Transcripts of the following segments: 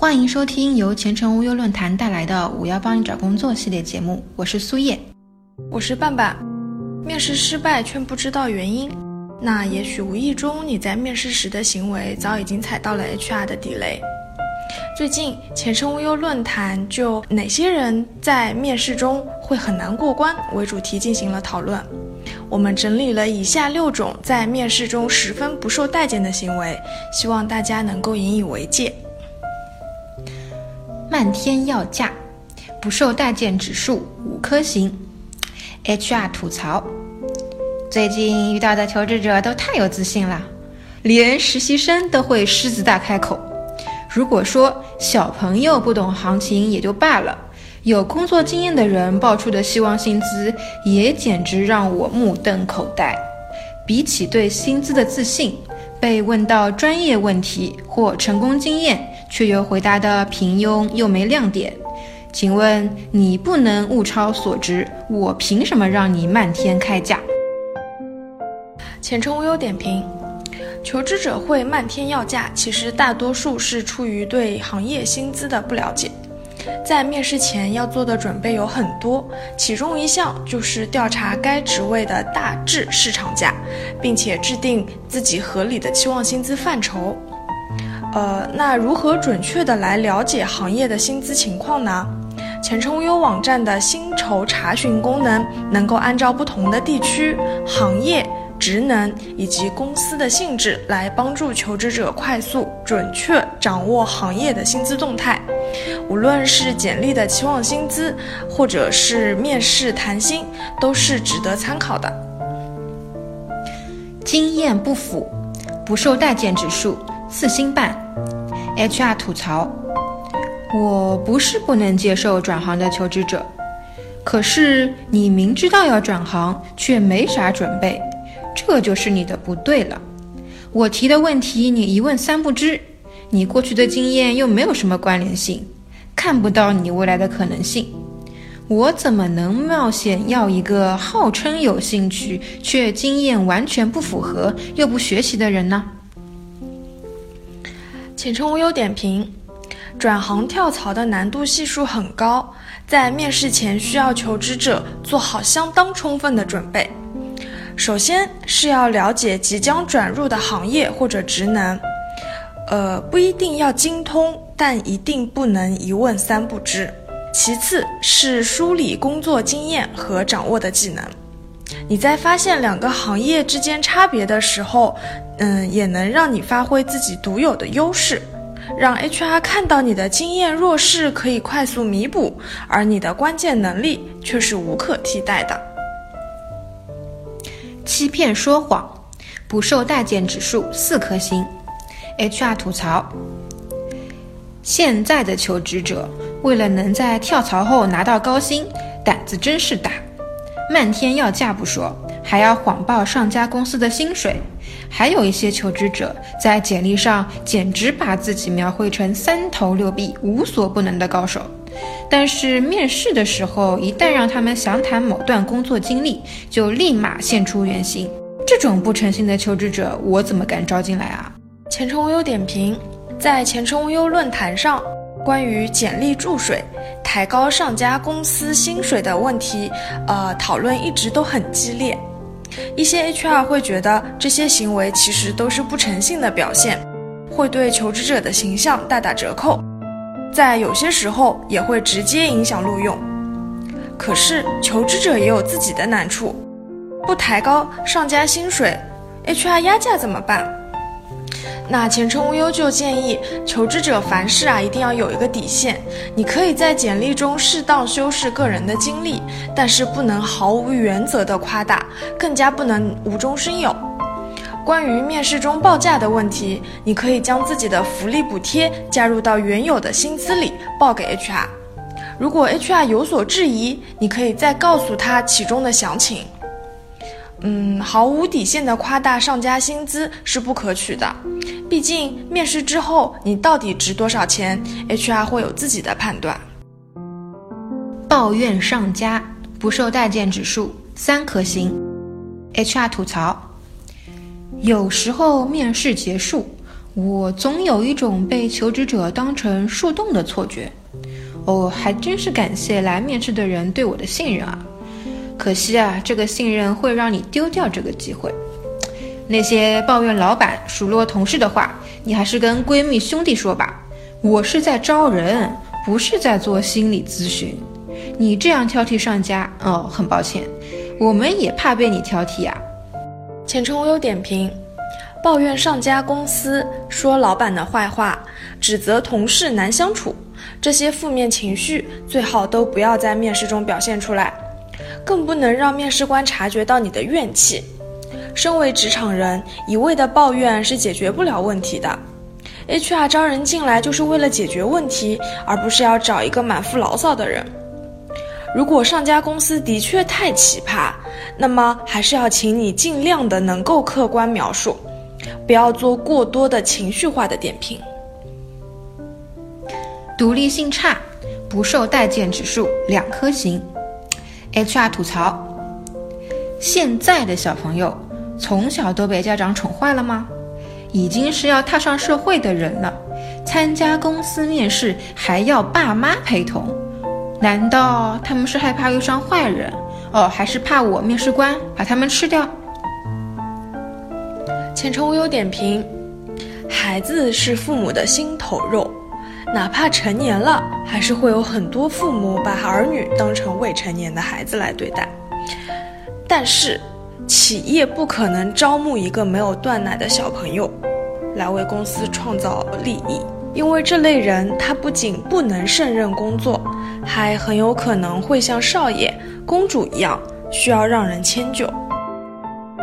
欢迎收听由前程无忧论坛带来的“我要帮你找工作”系列节目，我是苏叶，我是半半。面试失败却不知道原因，那也许无意中你在面试时的行为早已经踩到了 HR 的地雷。最近前程无忧论坛就哪些人在面试中会很难过关为主题进行了讨论。我们整理了以下六种在面试中十分不受待见的行为，希望大家能够引以为戒。漫天要价，不受待见指数五颗星。HR 吐槽：最近遇到的求职者都太有自信了，连实习生都会狮子大开口。如果说小朋友不懂行情也就罢了，有工作经验的人报出的希望薪资也简直让我目瞪口呆。比起对薪资的自信，被问到专业问题或成功经验，却又回答的平庸又没亮点。请问你不能物超所值，我凭什么让你漫天开价？浅称无忧点评。求职者会漫天要价，其实大多数是出于对行业薪资的不了解。在面试前要做的准备有很多，其中一项就是调查该职位的大致市场价，并且制定自己合理的期望薪资范畴。呃，那如何准确的来了解行业的薪资情况呢？前程无忧网站的薪酬查询功能能够按照不同的地区、行业。职能以及公司的性质来帮助求职者快速、准确掌握行业的薪资动态。无论是简历的期望薪资，或者是面试谈薪，都是值得参考的。经验不符，不受待见指数四星半。HR 吐槽：我不是不能接受转行的求职者，可是你明知道要转行，却没啥准备。这就是你的不对了。我提的问题你一问三不知，你过去的经验又没有什么关联性，看不到你未来的可能性。我怎么能冒险要一个号称有兴趣却经验完全不符合又不学习的人呢？浅称无忧点评：转行跳槽的难度系数很高，在面试前需要求职者做好相当充分的准备。首先是要了解即将转入的行业或者职能，呃，不一定要精通，但一定不能一问三不知。其次是梳理工作经验和掌握的技能。你在发现两个行业之间差别的时候，嗯，也能让你发挥自己独有的优势，让 HR 看到你的经验弱势可以快速弥补，而你的关键能力却是无可替代的。欺骗说谎，不受待见指数四颗星。HR 吐槽：现在的求职者为了能在跳槽后拿到高薪，胆子真是大，漫天要价不说，还要谎报上家公司的薪水。还有一些求职者在简历上简直把自己描绘成三头六臂、无所不能的高手。但是面试的时候，一旦让他们详谈某段工作经历，就立马现出原形。这种不诚信的求职者，我怎么敢招进来啊？前程无忧点评：在前程无忧论坛上，关于简历注水、抬高上家公司薪水的问题，呃，讨论一直都很激烈。一些 HR 会觉得这些行为其实都是不诚信的表现，会对求职者的形象大打折扣。在有些时候也会直接影响录用，可是求职者也有自己的难处，不抬高上家薪水，HR 压价怎么办？那前程无忧就建议求职者凡事啊一定要有一个底线，你可以在简历中适当修饰个人的经历，但是不能毫无原则的夸大，更加不能无中生有。关于面试中报价的问题，你可以将自己的福利补贴加入到原有的薪资里报给 HR。如果 HR 有所质疑，你可以再告诉他其中的详情。嗯，毫无底线的夸大上家薪资是不可取的，毕竟面试之后你到底值多少钱，HR 会有自己的判断。抱怨上家不受待见指数三颗星，HR 吐槽。有时候面试结束，我总有一种被求职者当成树洞的错觉。哦，还真是感谢来面试的人对我的信任啊！可惜啊，这个信任会让你丢掉这个机会。那些抱怨老板、数落同事的话，你还是跟闺蜜兄弟说吧。我是在招人，不是在做心理咨询。你这样挑剔上家，哦，很抱歉，我们也怕被你挑剔啊。前程无忧点评：抱怨上家公司，说老板的坏话，指责同事难相处。这些负面情绪最好都不要在面试中表现出来，更不能让面试官察觉到你的怨气。身为职场人，一味的抱怨是解决不了问题的。HR 招人进来就是为了解决问题，而不是要找一个满腹牢骚的人。如果上家公司的确太奇葩，那么还是要请你尽量的能够客观描述，不要做过多的情绪化的点评。独立性差，不受待见指数两颗星。HR 吐槽：现在的小朋友从小都被家长宠坏了吗？已经是要踏上社会的人了，参加公司面试还要爸妈陪同，难道他们是害怕遇上坏人？哦，还是怕我面试官把他们吃掉？前程无忧点评：孩子是父母的心头肉。哪怕成年了，还是会有很多父母把儿女当成未成年的孩子来对待。但是，企业不可能招募一个没有断奶的小朋友来为公司创造利益，因为这类人他不仅不能胜任工作，还很有可能会像少爷、公主一样需要让人迁就。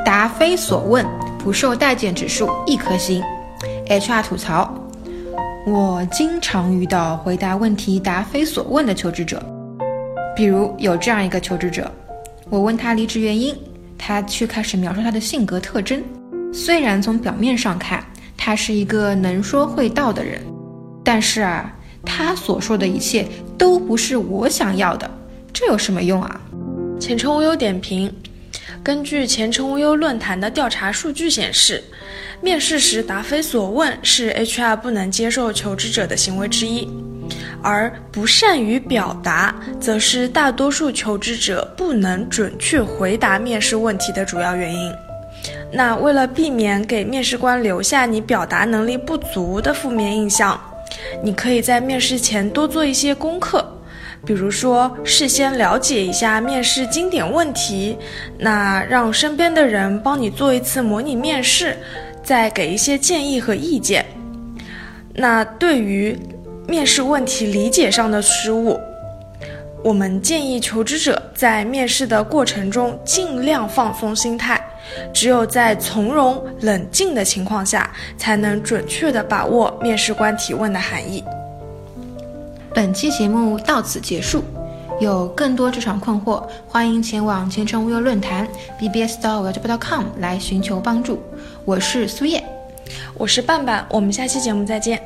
答非所问，不受待见指数一颗星。HR 吐槽。我经常遇到回答问题答非所问的求职者，比如有这样一个求职者，我问他离职原因，他却开始描述他的性格特征。虽然从表面上看，他是一个能说会道的人，但是啊，他所说的一切都不是我想要的，这有什么用啊？前程无忧点评。根据前程无忧论坛的调查数据显示，面试时答非所问是 HR 不能接受求职者的行为之一，而不善于表达则是大多数求职者不能准确回答面试问题的主要原因。那为了避免给面试官留下你表达能力不足的负面印象，你可以在面试前多做一些功课。比如说，事先了解一下面试经典问题，那让身边的人帮你做一次模拟面试，再给一些建议和意见。那对于面试问题理解上的失误，我们建议求职者在面试的过程中尽量放松心态，只有在从容冷静的情况下，才能准确的把握面试官提问的含义。本期节目到此结束，有更多职场困惑，欢迎前往前程无忧论坛 bbs 到 w e b c o m 来寻求帮助。我是苏叶，我是半半，我们下期节目再见。